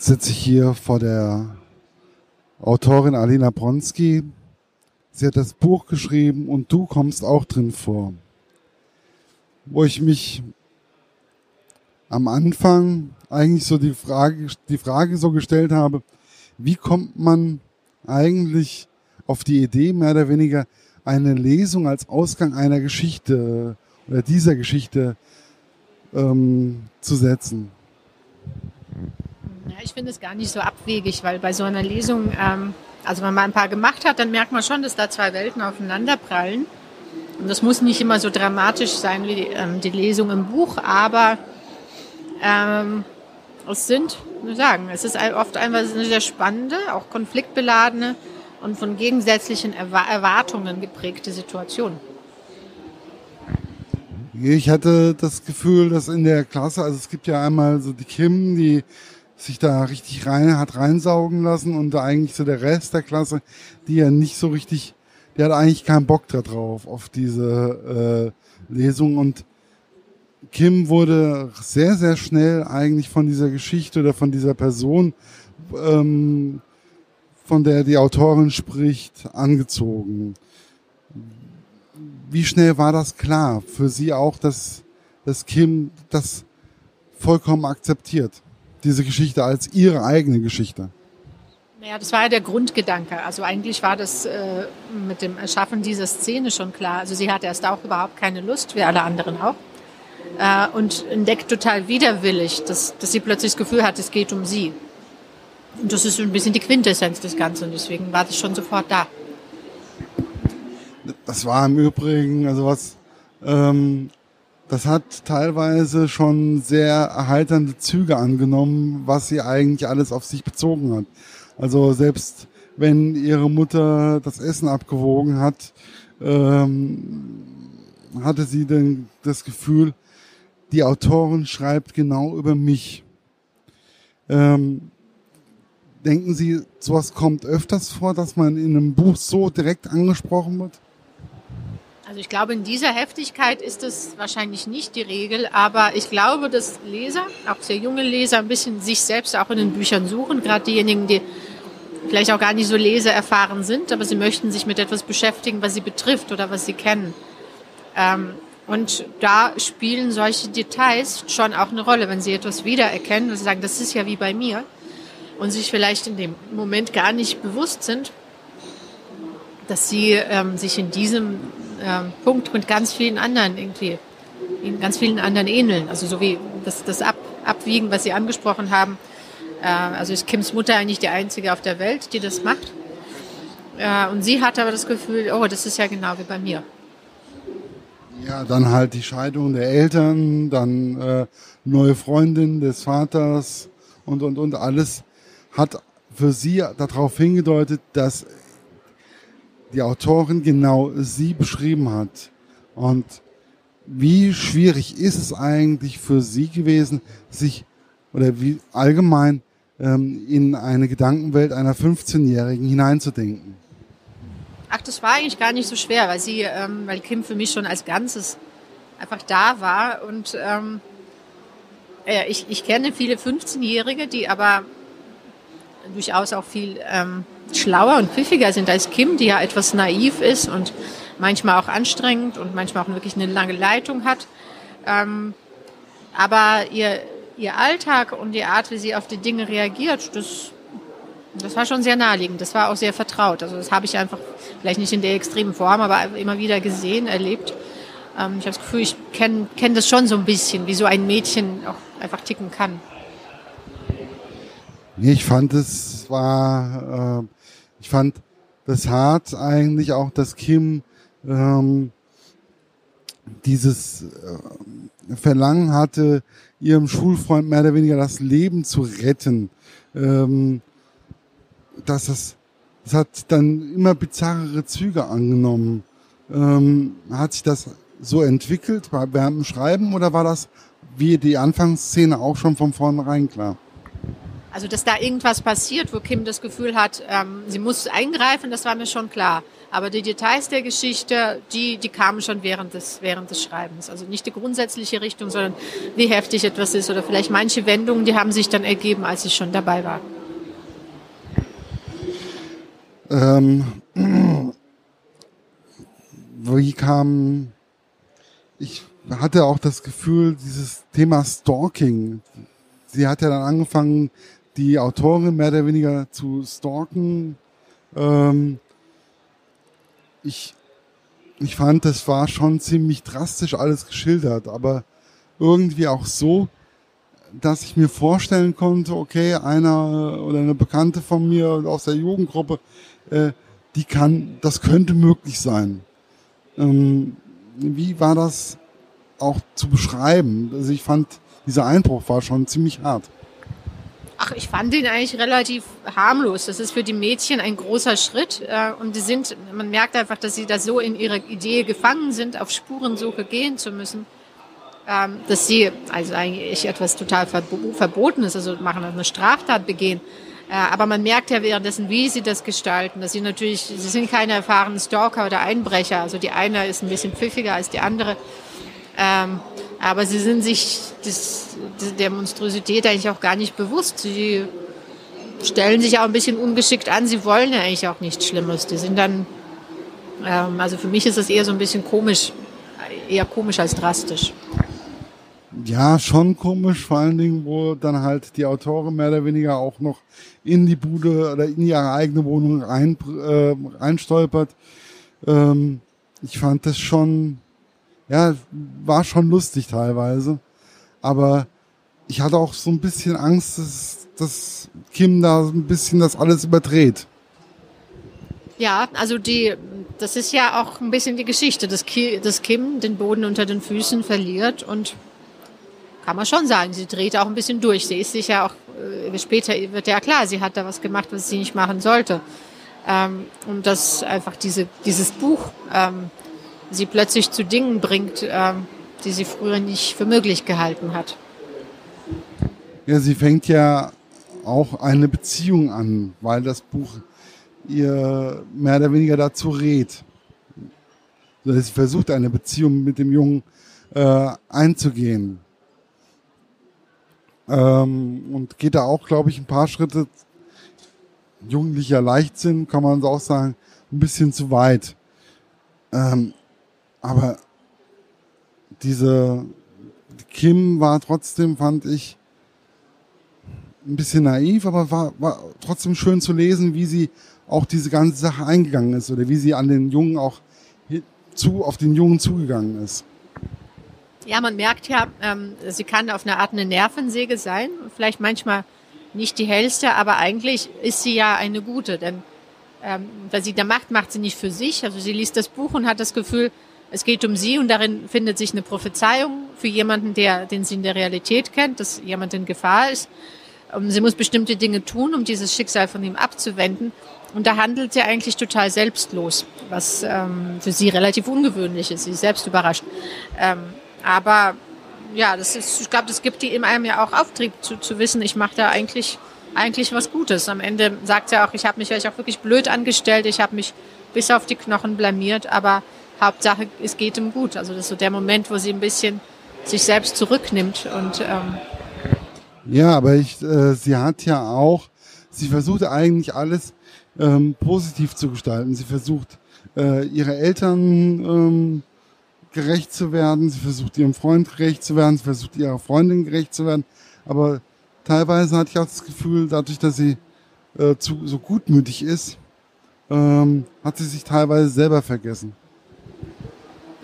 Jetzt sitze ich hier vor der Autorin Alina Bronski. Sie hat das Buch geschrieben und du kommst auch drin vor. Wo ich mich am Anfang eigentlich so die Frage, die Frage so gestellt habe, wie kommt man eigentlich auf die Idee, mehr oder weniger eine Lesung als Ausgang einer Geschichte oder dieser Geschichte ähm, zu setzen? Ja, ich finde es gar nicht so abwegig, weil bei so einer Lesung, ähm, also wenn man ein paar gemacht hat, dann merkt man schon, dass da zwei Welten aufeinanderprallen. Und das muss nicht immer so dramatisch sein wie die, ähm, die Lesung im Buch, aber ähm, es sind, wir sagen, es ist oft einfach eine sehr spannende, auch konfliktbeladene und von gegensätzlichen Erwartungen geprägte Situation. Ich hatte das Gefühl, dass in der Klasse, also es gibt ja einmal so die Kim, die sich da richtig rein hat reinsaugen lassen und eigentlich so der Rest der Klasse, die ja nicht so richtig, der hat eigentlich keinen Bock da drauf auf diese äh, Lesung und Kim wurde sehr, sehr schnell eigentlich von dieser Geschichte oder von dieser Person, ähm, von der die Autorin spricht, angezogen. Wie schnell war das klar für Sie auch, dass, dass Kim das vollkommen akzeptiert, diese Geschichte als ihre eigene Geschichte? Ja, das war ja der Grundgedanke. Also eigentlich war das äh, mit dem Erschaffen dieser Szene schon klar. Also sie hatte erst auch überhaupt keine Lust, wie alle anderen auch äh, und entdeckt total widerwillig, dass, dass sie plötzlich das Gefühl hat, es geht um sie. Und das ist ein bisschen die Quintessenz des Ganzen und deswegen war das schon sofort da. Das war im Übrigen, also was, ähm, das hat teilweise schon sehr erheiternde Züge angenommen, was sie eigentlich alles auf sich bezogen hat. Also selbst wenn ihre Mutter das Essen abgewogen hat, ähm, hatte sie denn das Gefühl, die Autorin schreibt genau über mich. Ähm, denken Sie, sowas kommt öfters vor, dass man in einem Buch so direkt angesprochen wird? Also ich glaube, in dieser Heftigkeit ist es wahrscheinlich nicht die Regel, aber ich glaube, dass Leser, auch sehr junge Leser, ein bisschen sich selbst auch in den Büchern suchen, gerade diejenigen, die vielleicht auch gar nicht so leseerfahren sind, aber sie möchten sich mit etwas beschäftigen, was sie betrifft oder was sie kennen. Ähm, und da spielen solche Details schon auch eine Rolle, wenn Sie etwas wiedererkennen und Sie sagen, das ist ja wie bei mir und sich vielleicht in dem Moment gar nicht bewusst sind, dass Sie ähm, sich in diesem ähm, Punkt mit ganz vielen anderen irgendwie, in ganz vielen anderen ähneln. Also so wie das, das Ab, Abwiegen, was Sie angesprochen haben. Äh, also ist Kims Mutter eigentlich die einzige auf der Welt, die das macht. Äh, und sie hat aber das Gefühl, oh, das ist ja genau wie bei mir. Ja, dann halt die Scheidung der Eltern, dann äh, neue Freundin des Vaters und, und, und alles hat für sie darauf hingedeutet, dass die Autorin genau sie beschrieben hat. Und wie schwierig ist es eigentlich für sie gewesen, sich oder wie allgemein ähm, in eine Gedankenwelt einer 15-Jährigen hineinzudenken? Ach, das war eigentlich gar nicht so schwer, weil sie, ähm, weil Kim für mich schon als Ganzes einfach da war. Und ähm, äh, ich, ich kenne viele 15-Jährige, die aber durchaus auch viel ähm, schlauer und pfiffiger sind als Kim, die ja etwas naiv ist und manchmal auch anstrengend und manchmal auch wirklich eine lange Leitung hat. Ähm, aber ihr, ihr Alltag und die Art, wie sie auf die Dinge reagiert, das das war schon sehr naheliegend. Das war auch sehr vertraut. Also das habe ich einfach, vielleicht nicht in der extremen Form, aber immer wieder gesehen, erlebt. Ähm, ich habe das Gefühl, ich kenne kenn das schon so ein bisschen, wie so ein Mädchen auch einfach ticken kann. Ich fand es war, äh, ich fand das hart eigentlich auch, dass Kim ähm, dieses äh, Verlangen hatte, ihrem Schulfreund mehr oder weniger das Leben zu retten. Ähm, dass das, das hat dann immer bizarrere Züge angenommen. Ähm, hat sich das so entwickelt dem Schreiben oder war das wie die Anfangsszene auch schon von vornherein klar? Also, dass da irgendwas passiert, wo Kim das Gefühl hat, ähm, sie muss eingreifen, das war mir schon klar. Aber die Details der Geschichte, die, die kamen schon während des, während des Schreibens. Also nicht die grundsätzliche Richtung, sondern wie heftig etwas ist oder vielleicht manche Wendungen, die haben sich dann ergeben, als ich schon dabei war. Ähm, wie kam, ich hatte auch das Gefühl, dieses Thema Stalking. Sie hat ja dann angefangen, die Autorin mehr oder weniger zu stalken. Ähm, ich, ich fand, das war schon ziemlich drastisch alles geschildert, aber irgendwie auch so, dass ich mir vorstellen konnte, okay, einer oder eine Bekannte von mir aus der Jugendgruppe, äh, die kann, das könnte möglich sein. Ähm, wie war das auch zu beschreiben? Also ich fand, dieser Einbruch war schon ziemlich hart. Ach, ich fand ihn eigentlich relativ harmlos. Das ist für die Mädchen ein großer Schritt. Äh, und die sind, man merkt einfach, dass sie da so in ihrer Idee gefangen sind, auf Spurensuche gehen zu müssen, ähm, dass sie also eigentlich etwas total Verbotenes, also machen, eine Straftat begehen. Äh, aber man merkt ja währenddessen, wie sie das gestalten, dass sie natürlich, sie sind keine erfahrenen Stalker oder Einbrecher. Also die eine ist ein bisschen pfiffiger als die andere. Ähm, aber sie sind sich des, der Monstrosität eigentlich auch gar nicht bewusst. Sie stellen sich auch ein bisschen ungeschickt an. Sie wollen ja eigentlich auch nichts Schlimmes. Die sind dann, ähm, also für mich ist das eher so ein bisschen komisch, eher komisch als drastisch. Ja, schon komisch, vor allen Dingen, wo dann halt die Autorin mehr oder weniger auch noch in die Bude oder in ihre eigene Wohnung rein, äh, reinstolpert. Ähm, ich fand das schon ja, war schon lustig teilweise. Aber ich hatte auch so ein bisschen Angst, dass, dass Kim da ein bisschen das alles überdreht. Ja, also die, das ist ja auch ein bisschen die Geschichte, dass, Ki, dass Kim den Boden unter den Füßen verliert und kann man schon sagen, sie dreht auch ein bisschen durch. Sie ist sich ja auch, äh, später wird ja klar, sie hat da was gemacht, was sie nicht machen sollte. Ähm, und dass einfach diese, dieses Buch ähm, sie plötzlich zu Dingen bringt, ähm, die sie früher nicht für möglich gehalten hat. Ja, sie fängt ja auch eine Beziehung an, weil das Buch ihr mehr oder weniger dazu rät. Sie versucht eine Beziehung mit dem Jungen äh, einzugehen. Ähm, und geht da auch, glaube ich, ein paar Schritte jugendlicher Leichtsinn, kann man so auch sagen, ein bisschen zu weit. Ähm, aber diese Kim war trotzdem, fand ich, ein bisschen naiv, aber war, war trotzdem schön zu lesen, wie sie auch diese ganze Sache eingegangen ist oder wie sie an den Jungen auch zu, auf den Jungen zugegangen ist. Ja, man merkt ja, ähm, sie kann auf eine Art eine Nervensäge sein. Vielleicht manchmal nicht die hellste, aber eigentlich ist sie ja eine gute, denn ähm, was sie da macht, macht sie nicht für sich. Also sie liest das Buch und hat das Gefühl, es geht um sie und darin findet sich eine Prophezeiung für jemanden, der den Sinn der Realität kennt, dass jemand in Gefahr ist. Ähm, sie muss bestimmte Dinge tun, um dieses Schicksal von ihm abzuwenden. Und da handelt sie eigentlich total selbstlos, was ähm, für sie relativ ungewöhnlich ist. Sie ist selbst überrascht. Ähm, aber ja, das ist, ich glaube, das gibt die in einem ja auch Auftrieb zu, zu wissen, ich mache da eigentlich eigentlich was Gutes. Am Ende sagt sie auch, ich habe mich vielleicht auch wirklich blöd angestellt, ich habe mich bis auf die Knochen blamiert, aber Hauptsache, es geht ihm gut. Also das ist so der Moment, wo sie ein bisschen sich selbst zurücknimmt und ähm ja, aber ich, äh, sie hat ja auch, sie versucht eigentlich alles ähm, positiv zu gestalten. Sie versucht äh, ihre Eltern ähm, gerecht zu werden, sie versucht ihrem Freund gerecht zu werden, sie versucht ihrer Freundin gerecht zu werden. Aber teilweise hatte ich auch das Gefühl, dadurch, dass sie äh, zu, so gutmütig ist, ähm, hat sie sich teilweise selber vergessen.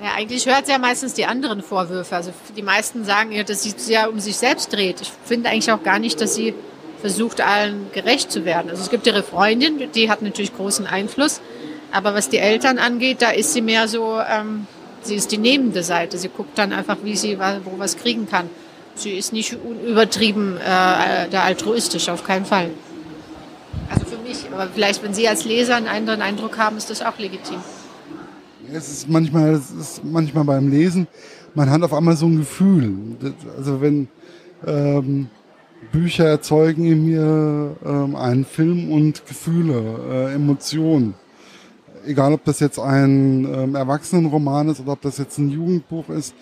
Ja, eigentlich hört sie ja meistens die anderen Vorwürfe. Also die meisten sagen ihr, dass sie ja um sich selbst dreht. Ich finde eigentlich auch gar nicht, dass sie versucht, allen gerecht zu werden. Also es gibt ihre Freundin, die hat natürlich großen Einfluss. Aber was die Eltern angeht, da ist sie mehr so, ähm, sie ist die nehmende Seite. Sie guckt dann einfach, wie sie wo was kriegen kann. Sie ist nicht übertrieben äh, da altruistisch, auf keinen Fall. Also für mich, aber vielleicht, wenn Sie als Leser einen anderen Eindruck haben, ist das auch legitim es ist manchmal, es ist manchmal beim Lesen, man hat auf einmal so ein Gefühl. Also wenn ähm, Bücher erzeugen in mir ähm, einen Film und Gefühle, äh, Emotionen. egal ob das jetzt ein ähm, Erwachsenenroman ist oder ob das jetzt ein Jugendbuch ist,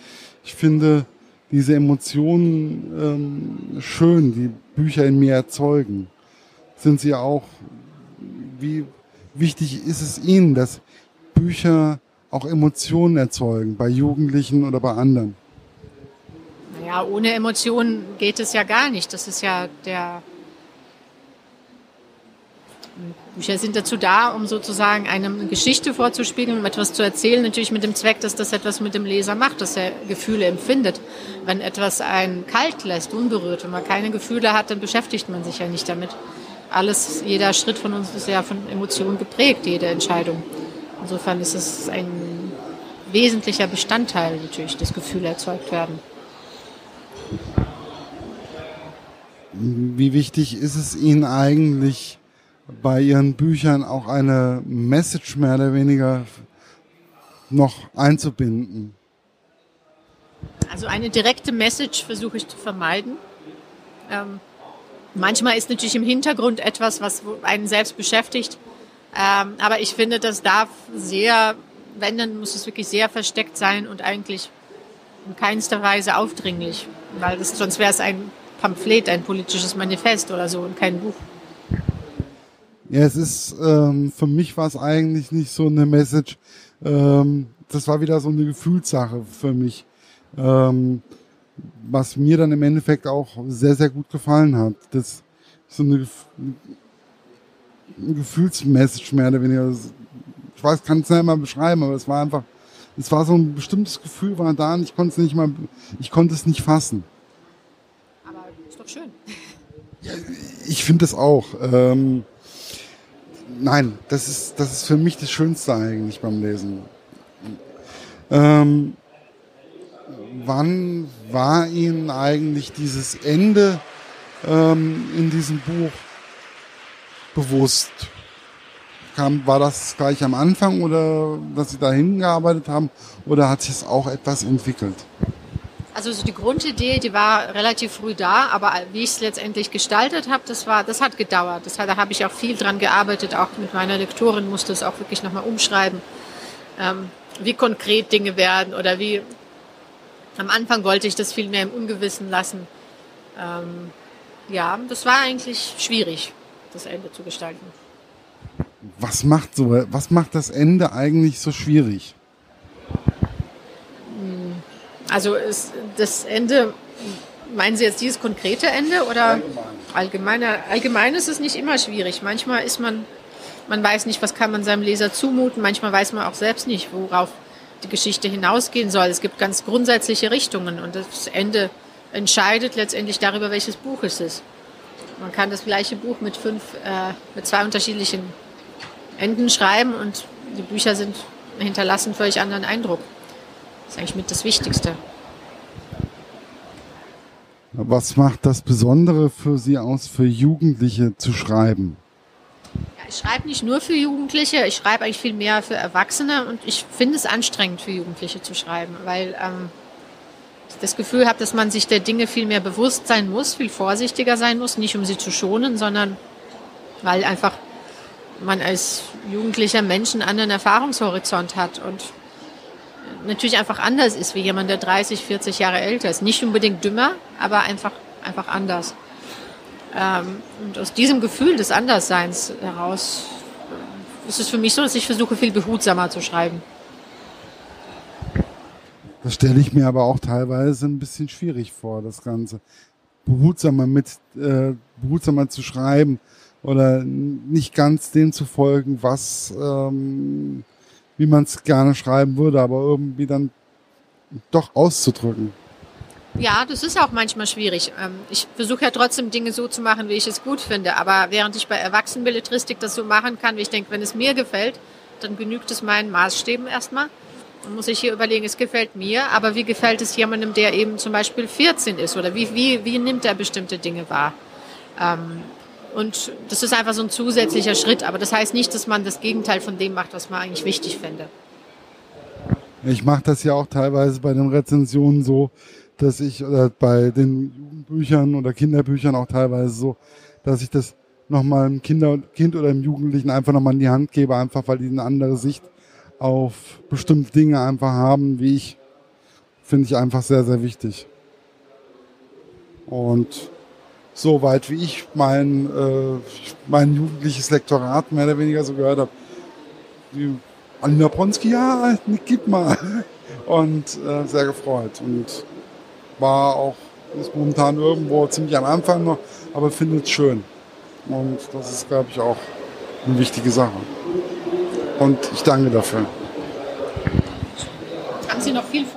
ich finde diese Emotionen ähm, schön, die Bücher in mir erzeugen. Sind sie auch, wie wichtig ist es Ihnen, dass Bücher auch Emotionen erzeugen, bei Jugendlichen oder bei anderen? Naja, ohne Emotionen geht es ja gar nicht. Das ist ja der Bücher sind dazu da, um sozusagen eine Geschichte vorzuspiegeln, um etwas zu erzählen, natürlich mit dem Zweck, dass das etwas mit dem Leser macht, dass er Gefühle empfindet. Wenn etwas einen kalt lässt, unberührt, wenn man keine Gefühle hat, dann beschäftigt man sich ja nicht damit. Alles, jeder Schritt von uns ist ja von Emotionen geprägt, jede Entscheidung. Insofern ist es ein wesentlicher Bestandteil natürlich, dass Gefühle erzeugt werden. Wie wichtig ist es Ihnen eigentlich, bei ihren Büchern auch eine Message mehr oder weniger noch einzubinden? Also eine direkte Message versuche ich zu vermeiden. Ähm, manchmal ist natürlich im Hintergrund etwas, was einen selbst beschäftigt. Ähm, aber ich finde, das darf sehr, wenn, dann muss es wirklich sehr versteckt sein und eigentlich in keinster Weise aufdringlich. Weil das, sonst wäre es ein Pamphlet, ein politisches Manifest oder so und kein Buch. Ja, es ist, ähm, für mich war es eigentlich nicht so eine Message. Ähm, das war wieder so eine Gefühlssache für mich. Ähm, was mir dann im Endeffekt auch sehr, sehr gut gefallen hat. Das ist so eine, eine Gefühlsmessage mehr oder weniger. Ich weiß, kann es nicht mal beschreiben, aber es war einfach, es war so ein bestimmtes Gefühl war da und ich konnte es nicht mal, ich konnte es nicht fassen. Aber ist doch schön. Ja, ich finde es auch. Ähm, nein, das ist, das ist für mich das Schönste eigentlich beim Lesen. Ähm, wann war Ihnen eigentlich dieses Ende ähm, in diesem Buch bewusst? Kam, war das gleich am Anfang oder dass Sie da hingearbeitet haben oder hat sich es auch etwas entwickelt? Also so die Grundidee, die war relativ früh da, aber wie ich es letztendlich gestaltet habe, das war, das hat gedauert. Das da habe ich auch viel dran gearbeitet, auch mit meiner Lektorin musste es auch wirklich nochmal umschreiben, ähm, wie konkret Dinge werden oder wie. Am Anfang wollte ich das viel mehr im Ungewissen lassen. Ähm, ja, das war eigentlich schwierig, das Ende zu gestalten. Was macht so, was macht das Ende eigentlich so schwierig? Also ist das Ende, meinen Sie jetzt dieses konkrete Ende oder allgemeiner? Allgemein ist es nicht immer schwierig. Manchmal ist man, man weiß nicht, was kann man seinem Leser zumuten. Manchmal weiß man auch selbst nicht, worauf die Geschichte hinausgehen soll. Es gibt ganz grundsätzliche Richtungen und das Ende entscheidet letztendlich darüber, welches Buch es ist. Man kann das gleiche Buch mit fünf, äh, mit zwei unterschiedlichen Enden schreiben und die Bücher sind hinterlassen völlig anderen Eindruck. Das ist eigentlich mit das Wichtigste. Was macht das Besondere für Sie aus, für Jugendliche zu schreiben? Ja, ich schreibe nicht nur für Jugendliche, ich schreibe eigentlich viel mehr für Erwachsene und ich finde es anstrengend für Jugendliche zu schreiben, weil ähm, das Gefühl habe, dass man sich der Dinge viel mehr bewusst sein muss, viel vorsichtiger sein muss, nicht um sie zu schonen, sondern weil einfach man als jugendlicher Mensch einen anderen Erfahrungshorizont hat und natürlich einfach anders ist wie jemand, der 30, 40 Jahre älter ist. Nicht unbedingt dümmer, aber einfach, einfach anders. Ähm, und aus diesem Gefühl des Andersseins heraus ist es für mich so, dass ich versuche, viel behutsamer zu schreiben. Das stelle ich mir aber auch teilweise ein bisschen schwierig vor, das Ganze. Behutsamer mit, äh, behutsamer zu schreiben oder nicht ganz dem zu folgen, was ähm, wie man es gerne schreiben würde, aber irgendwie dann doch auszudrücken. Ja, das ist auch manchmal schwierig. Ähm, ich versuche ja trotzdem Dinge so zu machen, wie ich es gut finde. Aber während ich bei Erwachsenenbilletristik das so machen kann, wie ich denke, wenn es mir gefällt, dann genügt es meinen Maßstäben erstmal. Muss ich hier überlegen, es gefällt mir, aber wie gefällt es jemandem, der eben zum Beispiel 14 ist? Oder wie, wie, wie nimmt er bestimmte Dinge wahr? Ähm, und das ist einfach so ein zusätzlicher Schritt. Aber das heißt nicht, dass man das Gegenteil von dem macht, was man eigentlich wichtig fände. Ich mache das ja auch teilweise bei den Rezensionen so, dass ich, oder bei den Jugendbüchern oder Kinderbüchern auch teilweise so, dass ich das nochmal einem Kinder, Kind oder einem Jugendlichen einfach nochmal in die Hand gebe, einfach weil die eine andere Sicht auf bestimmte Dinge einfach haben, wie ich, finde ich einfach sehr, sehr wichtig. Und soweit wie ich mein, äh, mein jugendliches Lektorat mehr oder weniger so gehört habe, Alina Bronski, ja, gib mal. Und äh, sehr gefreut. Und war auch, ist momentan irgendwo ziemlich am Anfang noch, aber findet es schön. Und das ist, glaube ich, auch eine wichtige Sache. Und ich danke dafür. Haben Sie noch viel